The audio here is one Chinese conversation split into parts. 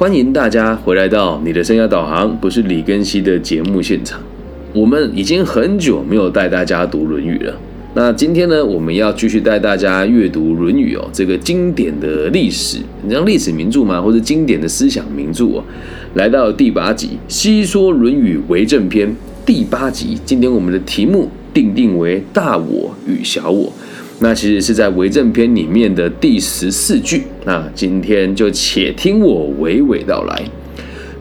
欢迎大家回来到你的生涯导航，不是李根熙的节目现场。我们已经很久没有带大家读《论语》了。那今天呢，我们要继续带大家阅读《论语》哦，这个经典的历史，你像历史名著嘛，或者经典的思想名著哦。来到第八集《西说论语为政篇》第八集，今天我们的题目定定为“大我与小我”。那其实是在为政篇里面的第十四句。那今天就且听我娓娓道来。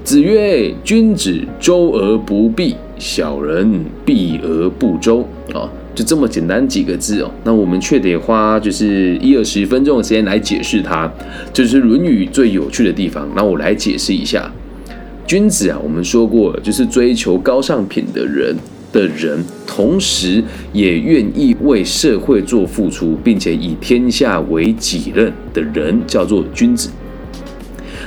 子曰：“君子周而不避，小人避而不周。”啊，就这么简单几个字哦。那我们却得花就是一二十分钟的时间来解释它，这是《论语》最有趣的地方。那我来解释一下，君子啊，我们说过，就是追求高尚品的人。的人，同时也愿意为社会做付出，并且以天下为己任的人，叫做君子。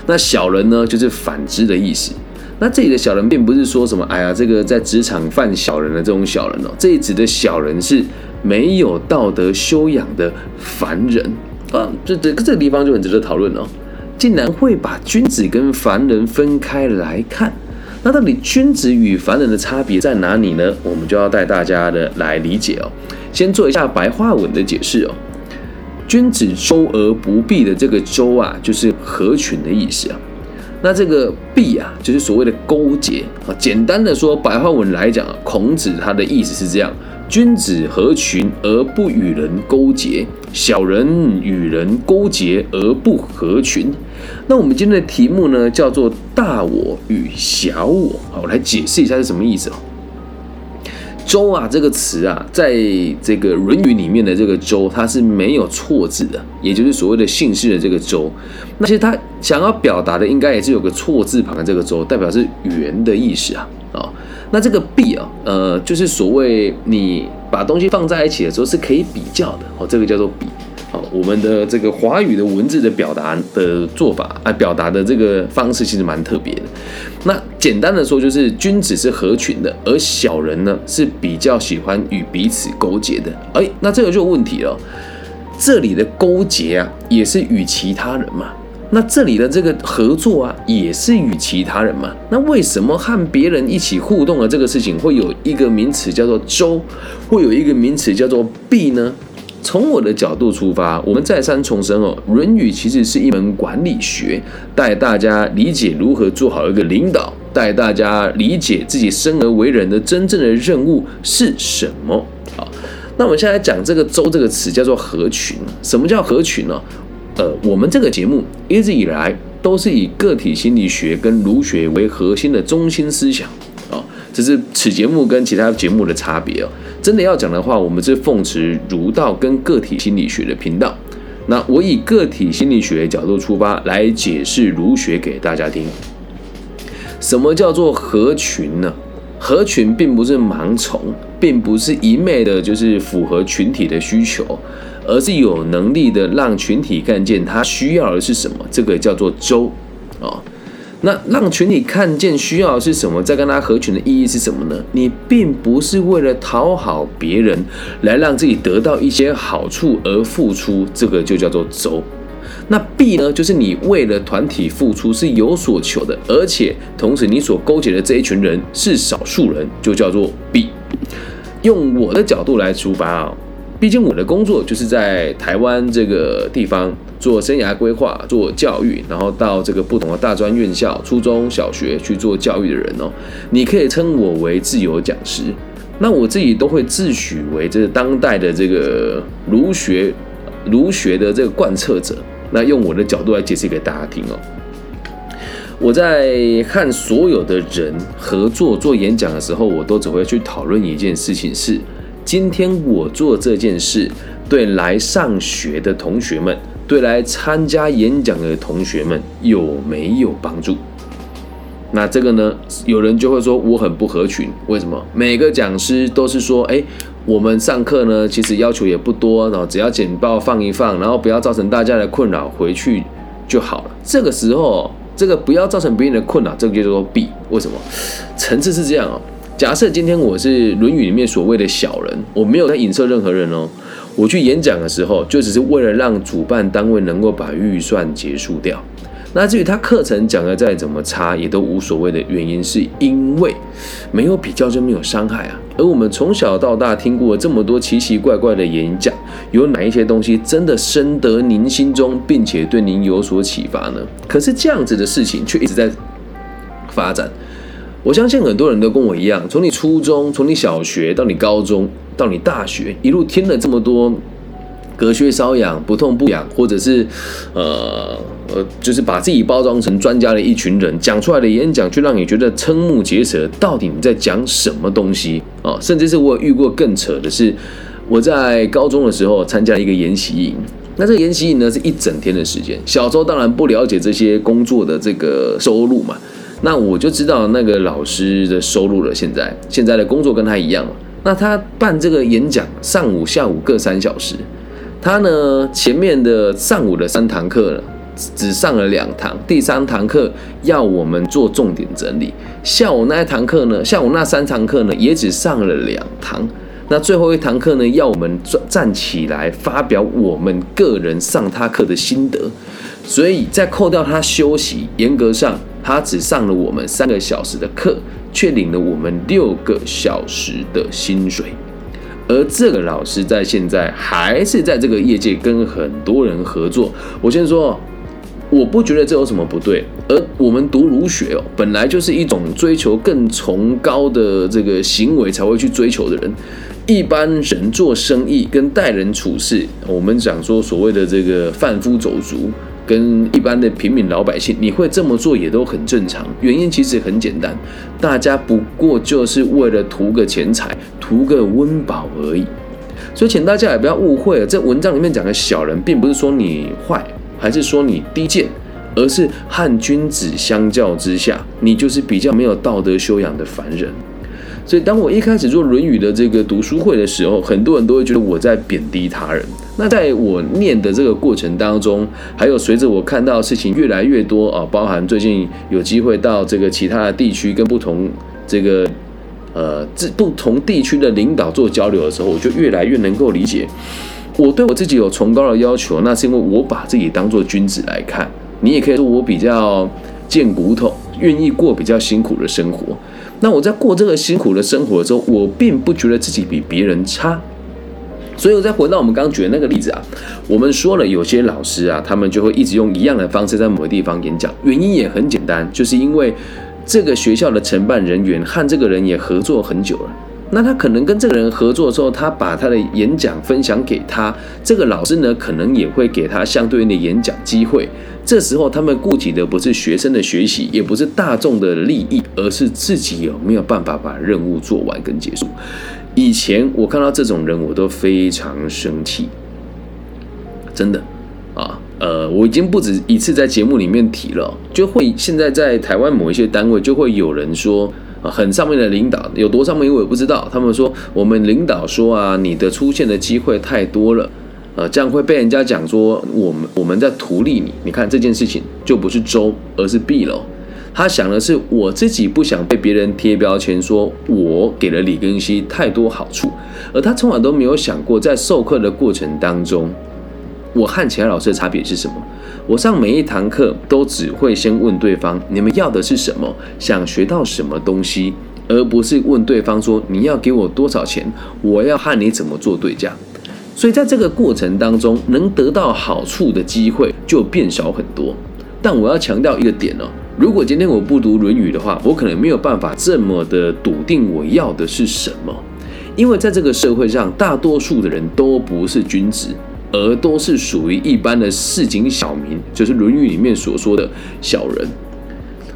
那小人呢，就是反之的意思。那这里的小人，并不是说什么，哎呀，这个在职场犯小人的这种小人哦。这里指的小人是没有道德修养的凡人啊。这这这个地方就很值得讨论哦。竟然会把君子跟凡人分开来看。那到底君子与凡人的差别在哪里呢？我们就要带大家的来理解哦。先做一下白话文的解释哦。君子周而不避的这个周啊，就是合群的意思啊。那这个避啊，就是所谓的勾结啊。简单的说，白话文来讲啊，孔子他的意思是这样：君子合群而不与人勾结，小人与人勾结而不合群。那我们今天的题目呢，叫做“大我与小我”。好，我来解释一下是什么意思哦。周啊这个词啊，在这个《论语》里面的这个周，它是没有错字的，也就是所谓的姓氏的这个周。那其实它想要表达的，应该也是有个错字旁的这个周，代表是圆的意思啊。啊，那这个比啊，呃，就是所谓你把东西放在一起的时候是可以比较的。哦，这个叫做比。好，我们的这个华语的文字的表达的做法啊，表达的这个方式其实蛮特别的。那简单的说，就是君子是合群的，而小人呢是比较喜欢与彼此勾结的。哎，那这个就有问题了。这里的勾结啊，也是与其他人嘛。那这里的这个合作啊，也是与其他人嘛。那为什么和别人一起互动的这个事情，会有一个名词叫做周，会有一个名词叫做必呢？从我的角度出发，我们再三重申哦，《论语》其实是一门管理学，带大家理解如何做好一个领导，带大家理解自己生而为人的真正的任务是什么。好，那我们现在讲这个“周”这个词叫做合群。什么叫合群呢？呃，我们这个节目一直以来都是以个体心理学跟儒学为核心的中心思想啊，这是此节目跟其他节目的差别哦。真的要讲的话，我们是奉持儒道跟个体心理学的频道。那我以个体心理学角度出发来解释儒学给大家听。什么叫做合群呢？合群并不是盲从，并不是一昧的就是符合群体的需求，而是有能力的让群体看见他需要的是什么。这个叫做周啊。那让群体看见需要的是什么，再跟他合群的意义是什么呢？你并不是为了讨好别人来让自己得到一些好处而付出，这个就叫做周。那 B 呢，就是你为了团体付出是有所求的，而且同时你所勾结的这一群人是少数人，就叫做 B。用我的角度来出发啊，毕竟我的工作就是在台湾这个地方。做生涯规划、做教育，然后到这个不同的大专院校、初中小学去做教育的人哦，你可以称我为自由讲师。那我自己都会自诩为这个当代的这个儒学、儒学的这个贯彻者。那用我的角度来解释给大家听哦。我在和所有的人合作做演讲的时候，我都只会去讨论一件事情：是今天我做这件事对来上学的同学们。对来参加演讲的同学们有没有帮助？那这个呢？有人就会说我很不合群，为什么？每个讲师都是说，哎，我们上课呢，其实要求也不多，然后只要简报放一放，然后不要造成大家的困扰，回去就好了。这个时候，这个不要造成别人的困扰，这个就叫做 B。为什么？层次是这样哦。假设今天我是《论语》里面所谓的小人，我没有在影射任何人哦。我去演讲的时候，就只是为了让主办单位能够把预算结束掉。那至于他课程讲的再怎么差，也都无所谓的原因，是因为没有比较就没有伤害啊。而我们从小到大听过这么多奇奇怪怪的演讲，有哪一些东西真的深得您心中，并且对您有所启发呢？可是这样子的事情却一直在发展。我相信很多人都跟我一样，从你初中，从你小学到你高中，到你大学，一路听了这么多隔靴搔痒、不痛不痒，或者是呃呃，就是把自己包装成专家的一群人讲出来的演讲，却让你觉得瞠目结舌。到底你在讲什么东西啊？甚至是我遇过更扯的是，我在高中的时候参加一个研习营，那这个研习营呢是一整天的时间。小时候当然不了解这些工作的这个收入嘛。那我就知道那个老师的收入了。现在现在的工作跟他一样那他办这个演讲，上午下午各三小时。他呢前面的上午的三堂课呢，只上了两堂，第三堂课要我们做重点整理。下午那一堂课呢，下午那三堂课呢，也只上了两堂。那最后一堂课呢，要我们站站起来发表我们个人上他课的心得。所以在扣掉他休息，严格上。他只上了我们三个小时的课，却领了我们六个小时的薪水。而这个老师在现在还是在这个业界跟很多人合作。我先说，我不觉得这有什么不对。而我们读儒学哦，本来就是一种追求更崇高的这个行为才会去追求的人。一般人做生意跟待人处事，我们讲说所谓的这个贩夫走卒。跟一般的平民老百姓，你会这么做也都很正常。原因其实很简单，大家不过就是为了图个钱财，图个温饱而已。所以，请大家也不要误会了，这文章里面讲的小人，并不是说你坏，还是说你低贱，而是和君子相较之下，你就是比较没有道德修养的凡人。所以，当我一开始做《论语》的这个读书会的时候，很多人都会觉得我在贬低他人。那在我念的这个过程当中，还有随着我看到事情越来越多啊，包含最近有机会到这个其他的地区跟不同这个呃这不同地区的领导做交流的时候，我就越来越能够理解，我对我自己有崇高的要求，那是因为我把自己当做君子来看。你也可以说我比较贱骨头，愿意过比较辛苦的生活。那我在过这个辛苦的生活的时候，我并不觉得自己比别人差，所以我再回到我们刚刚举的那个例子啊，我们说了有些老师啊，他们就会一直用一样的方式在某个地方演讲，原因也很简单，就是因为这个学校的承办人员和这个人也合作很久了。那他可能跟这个人合作之后，他把他的演讲分享给他，这个老师呢，可能也会给他相对应的演讲机会。这时候，他们顾及的不是学生的学习，也不是大众的利益，而是自己有没有办法把任务做完跟结束。以前我看到这种人，我都非常生气，真的啊，呃，我已经不止一次在节目里面提了，就会现在在台湾某一些单位，就会有人说。啊，很上面的领导有多上面，我也不知道。他们说我们领导说啊，你的出现的机会太多了，呃，这样会被人家讲说我们我们在图利你。你看这件事情就不是周，而是弊了。他想的是我自己不想被别人贴标签，说我给了李根熙太多好处，而他从来都没有想过在授课的过程当中，我和其他老师的差别是什么。我上每一堂课都只会先问对方：你们要的是什么？想学到什么东西？而不是问对方说：你要给我多少钱？我要和你怎么做对价？所以在这个过程当中，能得到好处的机会就变少很多。但我要强调一个点哦：如果今天我不读《论语》的话，我可能没有办法这么的笃定我要的是什么，因为在这个社会上，大多数的人都不是君子。而都是属于一般的市井小民，就是《论语》里面所说的小人。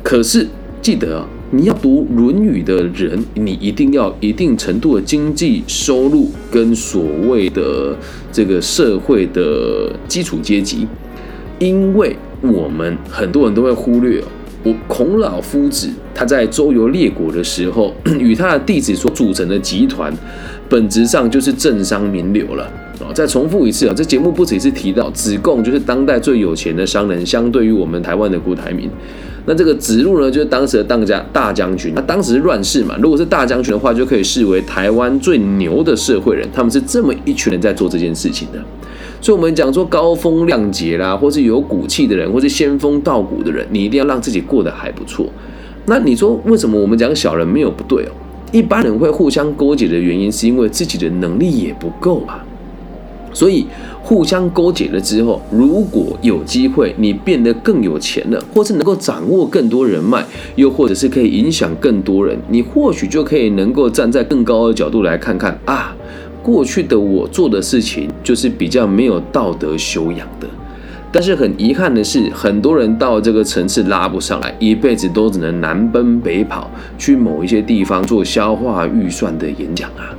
可是记得啊，你要读《论语》的人，你一定要一定程度的经济收入跟所谓的这个社会的基础阶级，因为我们很多人都会忽略哦，我孔老夫子他在周游列国的时候，与他的弟子所组成的集团，本质上就是政商名流了。哦，再重复一次啊！这节目不止一次提到，子贡就是当代最有钱的商人，相对于我们台湾的郭台铭。那这个子路呢，就是当时的当家大将军。那当时是乱世嘛，如果是大将军的话，就可以视为台湾最牛的社会人。他们是这么一群人在做这件事情的。所以，我们讲说高风亮节啦，或是有骨气的人，或是仙风道骨的人，你一定要让自己过得还不错。那你说为什么我们讲小人没有不对哦？一般人会互相勾结的原因，是因为自己的能力也不够啊。所以互相勾结了之后，如果有机会你变得更有钱了，或是能够掌握更多人脉，又或者是可以影响更多人，你或许就可以能够站在更高的角度来看看啊，过去的我做的事情就是比较没有道德修养的。但是很遗憾的是，很多人到这个层次拉不上来，一辈子都只能南奔北跑，去某一些地方做消化预算的演讲啊。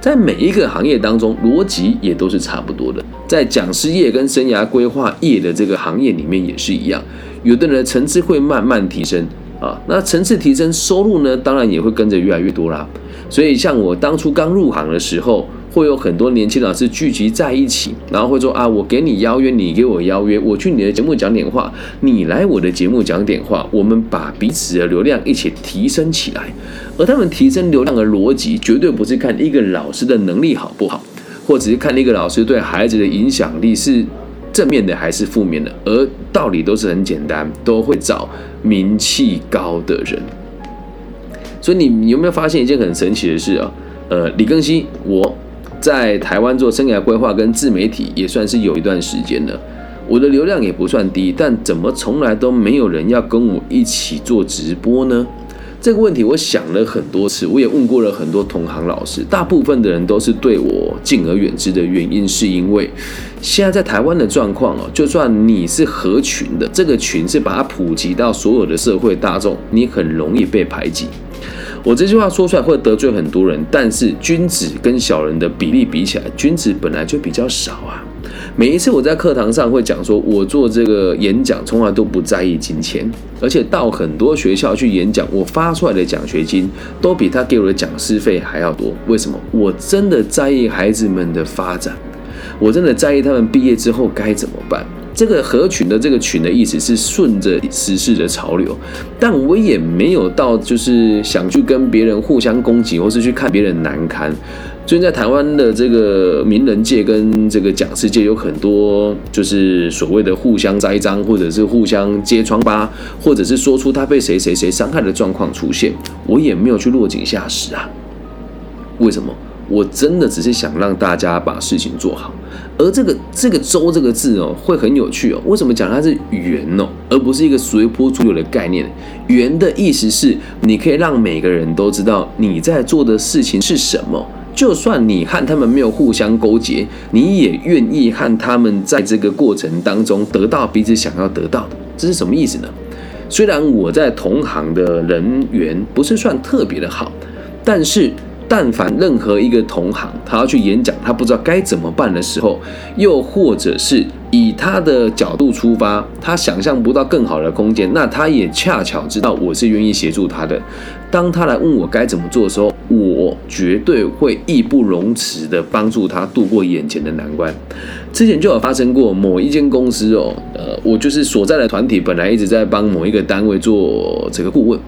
在每一个行业当中，逻辑也都是差不多的。在讲师业跟生涯规划业的这个行业里面也是一样，有的人层次会慢慢提升啊，那层次提升，收入呢，当然也会跟着越来越多啦。所以像我当初刚入行的时候。会有很多年轻老师聚集在一起，然后会说啊，我给你邀约，你给我邀约，我去你的节目讲点话，你来我的节目讲点话，我们把彼此的流量一起提升起来。而他们提升流量的逻辑，绝对不是看一个老师的能力好不好，或者是看一个老师对孩子的影响力是正面的还是负面的，而道理都是很简单，都会找名气高的人。所以你有没有发现一件很神奇的事啊？呃，李庚希，我。在台湾做生涯规划跟自媒体也算是有一段时间了，我的流量也不算低，但怎么从来都没有人要跟我一起做直播呢？这个问题我想了很多次，我也问过了很多同行老师，大部分的人都是对我敬而远之的原因，是因为现在在台湾的状况哦，就算你是合群的，这个群是把它普及到所有的社会大众，你很容易被排挤。我这句话说出来会得罪很多人，但是君子跟小人的比例比起来，君子本来就比较少啊。每一次我在课堂上会讲说，我做这个演讲从来都不在意金钱，而且到很多学校去演讲，我发出来的奖学金都比他给我的讲师费还要多。为什么？我真的在意孩子们的发展，我真的在意他们毕业之后该怎么办。这个合群的这个群的意思是顺着时事的潮流，但我也没有到就是想去跟别人互相攻击，或是去看别人难堪。最近在台湾的这个名人界跟这个讲师界有很多就是所谓的互相栽赃，或者是互相揭疮疤，或者是说出他被谁谁谁伤害的状况出现，我也没有去落井下石啊。为什么？我真的只是想让大家把事情做好。而这个这个周这个字哦，会很有趣哦。为什么讲它是圆哦，而不是一个随波逐流的概念？圆的意思是，你可以让每个人都知道你在做的事情是什么。就算你和他们没有互相勾结，你也愿意和他们在这个过程当中得到彼此想要得到的。这是什么意思呢？虽然我在同行的人缘不是算特别的好，但是。但凡任何一个同行，他要去演讲，他不知道该怎么办的时候，又或者是以他的角度出发，他想象不到更好的空间，那他也恰巧知道我是愿意协助他的。当他来问我该怎么做的时候，我绝对会义不容辞的帮助他度过眼前的难关。之前就有发生过，某一间公司哦，呃，我就是所在的团体本来一直在帮某一个单位做这个顾问。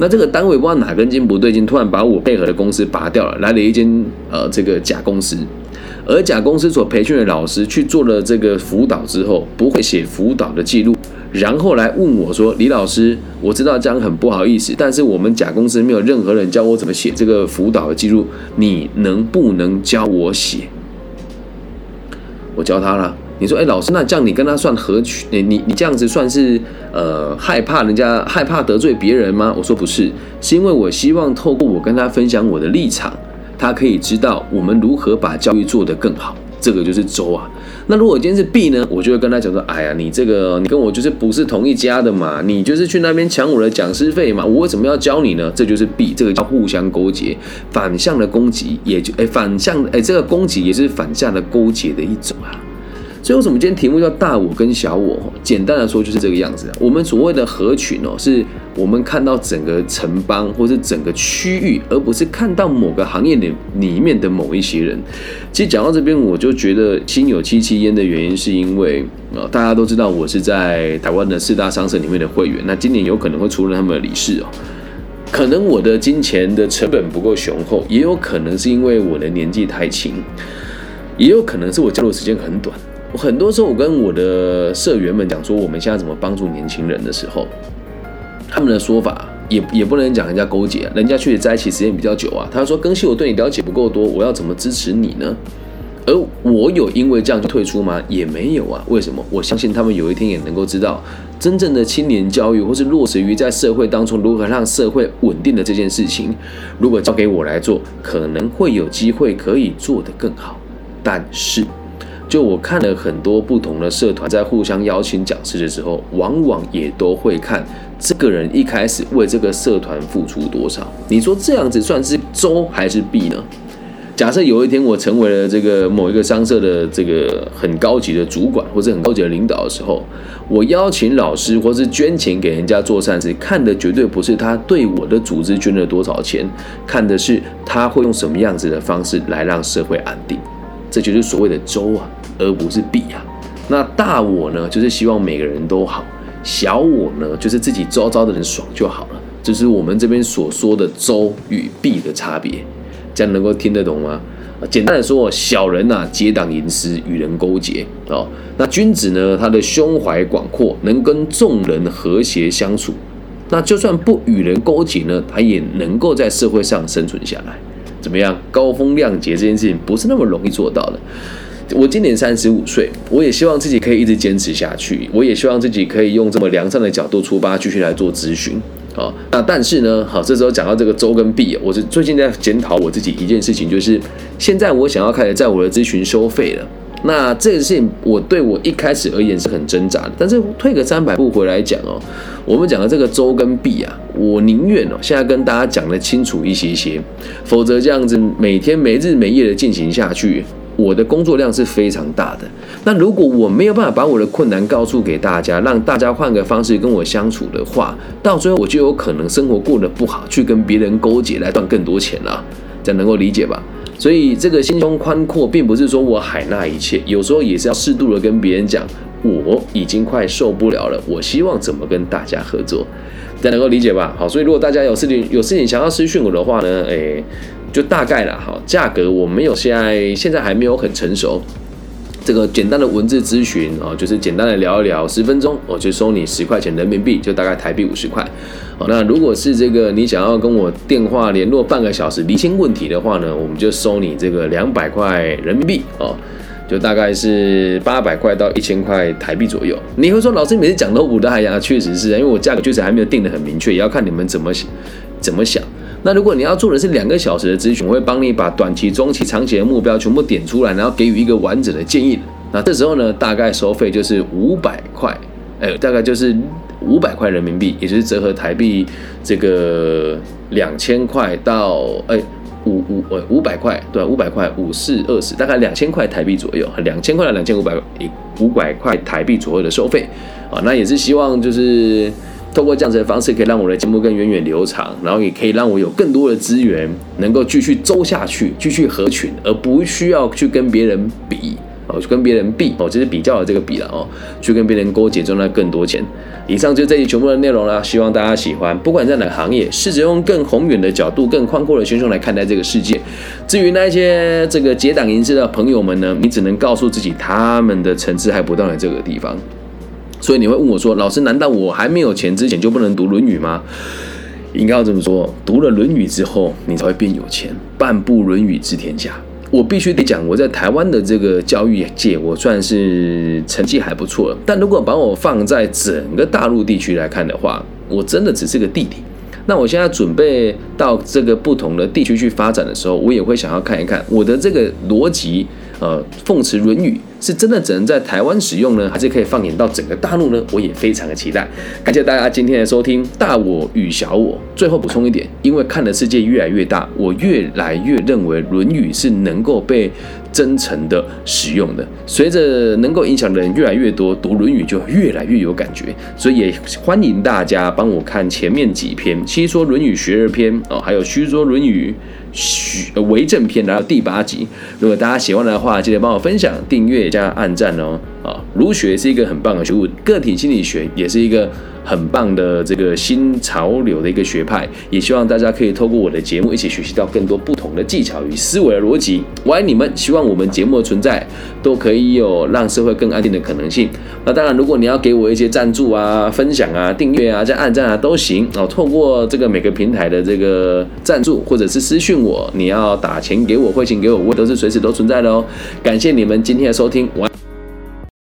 那这个单位不知道哪根筋不对劲，突然把我配合的公司拔掉了，来了一间呃这个假公司，而假公司所培训的老师去做了这个辅导之后，不会写辅导的记录，然后来问我说：“李老师，我知道这样很不好意思，但是我们假公司没有任何人教我怎么写这个辅导的记录，你能不能教我写？”我教他了。你说，哎，老师，那这样你跟他算合群？你你你这样子算是呃害怕人家害怕得罪别人吗？我说不是，是因为我希望透过我跟他分享我的立场，他可以知道我们如何把教育做得更好。这个就是周啊。那如果今天是 B 呢？我就会跟他讲说，哎呀，你这个你跟我就是不是同一家的嘛，你就是去那边抢我的讲师费嘛，我为什么要教你呢？这就是 B，这个叫互相勾结，反向的攻击也就哎反向哎这个攻击也是反向的勾结的一种啊。所以为什么今天题目叫大我跟小我？简单的说就是这个样子。我们所谓的合群哦，是我们看到整个城邦或是整个区域，而不是看到某个行业里里面的某一些人。其实讲到这边，我就觉得心有戚戚焉的原因，是因为呃，大家都知道我是在台湾的四大商社里面的会员，那今年有可能会出任他们的理事哦。可能我的金钱的成本不够雄厚，也有可能是因为我的年纪太轻，也有可能是我加入时间很短。很多时候，我跟我的社员们讲说，我们现在怎么帮助年轻人的时候，他们的说法也也不能讲人家勾结，人家确实在一起时间比较久啊。他说：“更新我对你了解不够多，我要怎么支持你呢？”而我有因为这样就退出吗？也没有啊。为什么？我相信他们有一天也能够知道，真正的青年教育或是落实于在社会当中如何让社会稳定的这件事情，如果交给我来做，可能会有机会可以做得更好。但是。就我看了很多不同的社团，在互相邀请讲师的时候，往往也都会看这个人一开始为这个社团付出多少。你说这样子算是周还是弊呢？假设有一天我成为了这个某一个商社的这个很高级的主管或者很高级的领导的时候，我邀请老师或是捐钱给人家做善事，看的绝对不是他对我的组织捐了多少钱，看的是他会用什么样子的方式来让社会安定。这就是所谓的周啊。而不是弊啊，那大我呢，就是希望每个人都好；小我呢，就是自己周遭的人爽就好了。这是我们这边所说的周与弊的差别，这样能够听得懂吗？简单的说，小人呐结党营私，与人勾结哦；那君子呢，他的胸怀广阔，能跟众人和谐相处。那就算不与人勾结呢，他也能够在社会上生存下来。怎么样？高风亮节这件事情不是那么容易做到的。我今年三十五岁，我也希望自己可以一直坚持下去。我也希望自己可以用这么良善的角度出发，继续来做咨询啊。那但是呢，好，这时候讲到这个周跟币，我是最近在检讨我自己一件事情，就是现在我想要开始在我的咨询收费了。那这个事情，我对我一开始而言是很挣扎的。但是退个三百步回来讲哦，我们讲的这个周跟币啊，我宁愿哦现在跟大家讲的清楚一些些，否则这样子每天没日没夜的进行下去。我的工作量是非常大的。那如果我没有办法把我的困难告诉给大家，让大家换个方式跟我相处的话，到最后我就有可能生活过得不好，去跟别人勾结来赚更多钱了。这样能够理解吧？所以这个心胸宽阔，并不是说我海纳一切，有时候也是要适度的跟别人讲，我已经快受不了了，我希望怎么跟大家合作，大家能够理解吧？好，所以如果大家有事情有事情想要私讯我的话呢，诶。就大概了好，价格我没有现在现在还没有很成熟。这个简单的文字咨询啊，就是简单的聊一聊，十分钟我就收你十块钱人民币，就大概台币五十块。好，那如果是这个你想要跟我电话联络半个小时厘清问题的话呢，我们就收你这个两百块人民币哦，就大概是八百块到一千块台币左右。你会说老师每次讲都五的海洋，确实是因为我价格确实还没有定的很明确，也要看你们怎么怎么想。那如果你要做的是两个小时的咨询，我会帮你把短期、中期、长期的目标全部点出来，然后给予一个完整的建议。那这时候呢，大概收费就是五百块，哎，大概就是五百块人民币，也就是折合台币这个两千块到哎五五呃五百块，对五百块五四二十，大概两千块台币左右，两千块到两千五百五百块台币左右的收费啊。那也是希望就是。通过这样子的方式，可以让我的节目更源远流长，然后也可以让我有更多的资源，能够继续周下去，继续合群，而不需要去跟别人比哦，去跟别人比哦，就是比较的这个比了哦，去跟别人勾结赚到更多钱。以上就这些全部的内容了，希望大家喜欢。不管在哪个行业，试着用更宏远的角度、更宽阔的心胸来看待这个世界。至于那些这个结党营私的朋友们呢，你只能告诉自己，他们的层次还不到在这个地方。所以你会问我说：“老师，难道我还没有钱之前就不能读《论语》吗？”应该要这么说：读了《论语》之后，你才会变有钱，半部《论语》治天下。我必须得讲，我在台湾的这个教育界，我算是成绩还不错。但如果把我放在整个大陆地区来看的话，我真的只是个弟弟。那我现在准备到这个不同的地区去发展的时候，我也会想要看一看我的这个逻辑。呃，奉持《论语》是真的只能在台湾使用呢，还是可以放眼到整个大陆呢？我也非常的期待。感谢大家今天的收听《大我与小我》。最后补充一点，因为看的世界越来越大，我越来越认为《论语》是能够被真诚的使用的。随着能够影响的人越来越多，读《论语》就越来越有感觉。所以也欢迎大家帮我看前面几篇《西说论语学而篇》哦，还有《虚说论语》。许为正篇来到第八集，如果大家喜欢的话，记得帮我分享、订阅加按赞哦。啊，儒学是一个很棒的学物，个体心理学也是一个。很棒的这个新潮流的一个学派，也希望大家可以透过我的节目一起学习到更多不同的技巧与思维的逻辑。我爱你们，希望我们节目的存在都可以有让社会更安定的可能性。那当然，如果你要给我一些赞助啊、分享啊、订阅啊、加按赞啊都行哦。透过这个每个平台的这个赞助或者是私讯我，你要打钱给我、汇钱给我，我都是随时都存在的哦。感谢你们今天的收听，我爱。